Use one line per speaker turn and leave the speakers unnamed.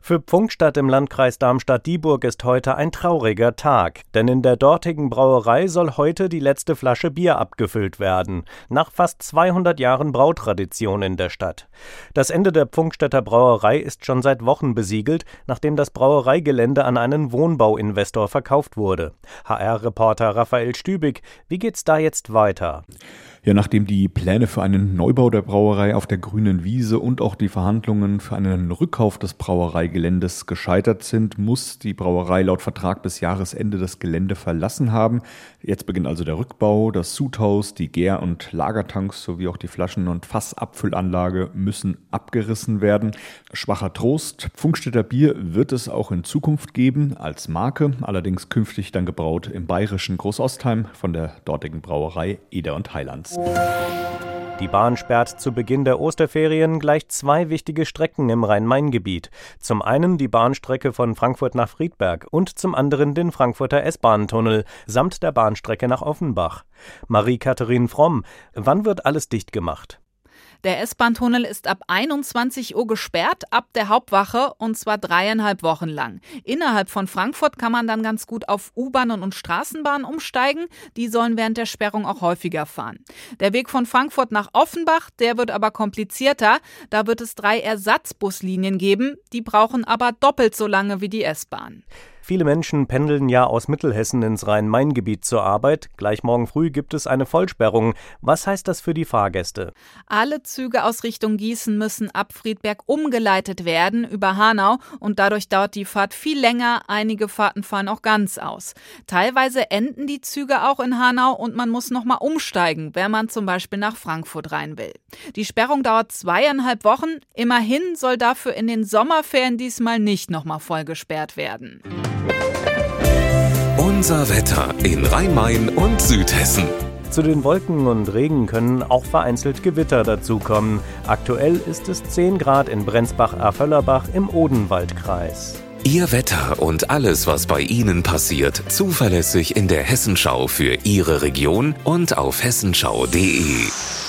Für Pfungstadt im Landkreis Darmstadt-Dieburg ist heute ein trauriger Tag, denn in der dortigen Brauerei soll heute die letzte Flasche Bier abgefüllt werden, nach fast 200 Jahren Brautradition in der Stadt. Das Ende der Pfungstädter Brauerei ist schon seit Wochen besiegelt, nachdem das Brauereigelände an einen Wohnbauinvestor verkauft wurde. HR-Reporter Raphael Stübig, wie geht's da jetzt weiter?
Ja, nachdem die Pläne für einen Neubau der Brauerei auf der grünen Wiese und auch die Verhandlungen für einen Rückkauf des Brauereigeländes gescheitert sind, muss die Brauerei laut Vertrag bis Jahresende das Gelände verlassen haben. Jetzt beginnt also der Rückbau. Das Sudhaus, die Gär- und Lagertanks sowie auch die Flaschen- und Fassabfüllanlage müssen abgerissen werden. Schwacher Trost. Pfungstädter Bier wird es auch in Zukunft geben als Marke, allerdings künftig dann gebraut im bayerischen Großostheim von der dortigen Brauerei Eder und Heilands.
Die Bahn sperrt zu Beginn der Osterferien gleich zwei wichtige Strecken im Rhein-Main-Gebiet. Zum einen die Bahnstrecke von Frankfurt nach Friedberg und zum anderen den Frankfurter S-Bahn-Tunnel samt der Bahnstrecke nach Offenbach. Marie-Katharin Fromm, wann wird alles dicht gemacht?
Der S-Bahn-Tunnel ist ab 21 Uhr gesperrt, ab der Hauptwache und zwar dreieinhalb Wochen lang. Innerhalb von Frankfurt kann man dann ganz gut auf U-Bahnen und Straßenbahnen umsteigen. Die sollen während der Sperrung auch häufiger fahren. Der Weg von Frankfurt nach Offenbach, der wird aber komplizierter. Da wird es drei Ersatzbuslinien geben. Die brauchen aber doppelt so lange wie die S-Bahn.
Viele Menschen pendeln ja aus Mittelhessen ins Rhein-Main-Gebiet zur Arbeit. Gleich morgen früh gibt es eine Vollsperrung. Was heißt das für die Fahrgäste?
Alle Züge aus Richtung Gießen müssen ab Friedberg umgeleitet werden über Hanau und dadurch dauert die Fahrt viel länger. Einige Fahrten fahren auch ganz aus. Teilweise enden die Züge auch in Hanau und man muss nochmal umsteigen, wenn man zum Beispiel nach Frankfurt rein will. Die Sperrung dauert zweieinhalb Wochen. Immerhin soll dafür in den Sommerferien diesmal nicht nochmal voll gesperrt werden.
Unser Wetter in Rhein-Main und Südhessen.
Zu den Wolken und Regen können auch vereinzelt Gewitter dazukommen. Aktuell ist es 10 Grad in Brenzbach-Erföllerbach im Odenwaldkreis.
Ihr Wetter und alles, was bei Ihnen passiert, zuverlässig in der Hessenschau für Ihre Region und auf hessenschau.de.